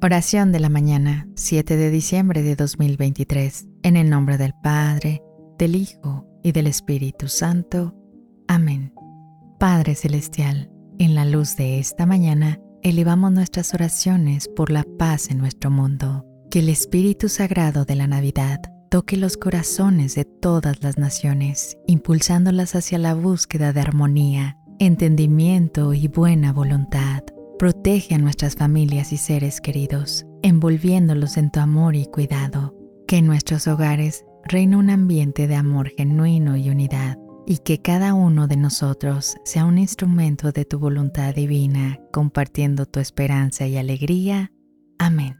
Oración de la mañana, 7 de diciembre de 2023, en el nombre del Padre, del Hijo y del Espíritu Santo. Amén. Padre Celestial, en la luz de esta mañana, elevamos nuestras oraciones por la paz en nuestro mundo. Que el Espíritu Sagrado de la Navidad toque los corazones de todas las naciones, impulsándolas hacia la búsqueda de armonía, entendimiento y buena voluntad. Protege a nuestras familias y seres queridos, envolviéndolos en tu amor y cuidado. Que en nuestros hogares reine un ambiente de amor genuino y unidad, y que cada uno de nosotros sea un instrumento de tu voluntad divina, compartiendo tu esperanza y alegría. Amén.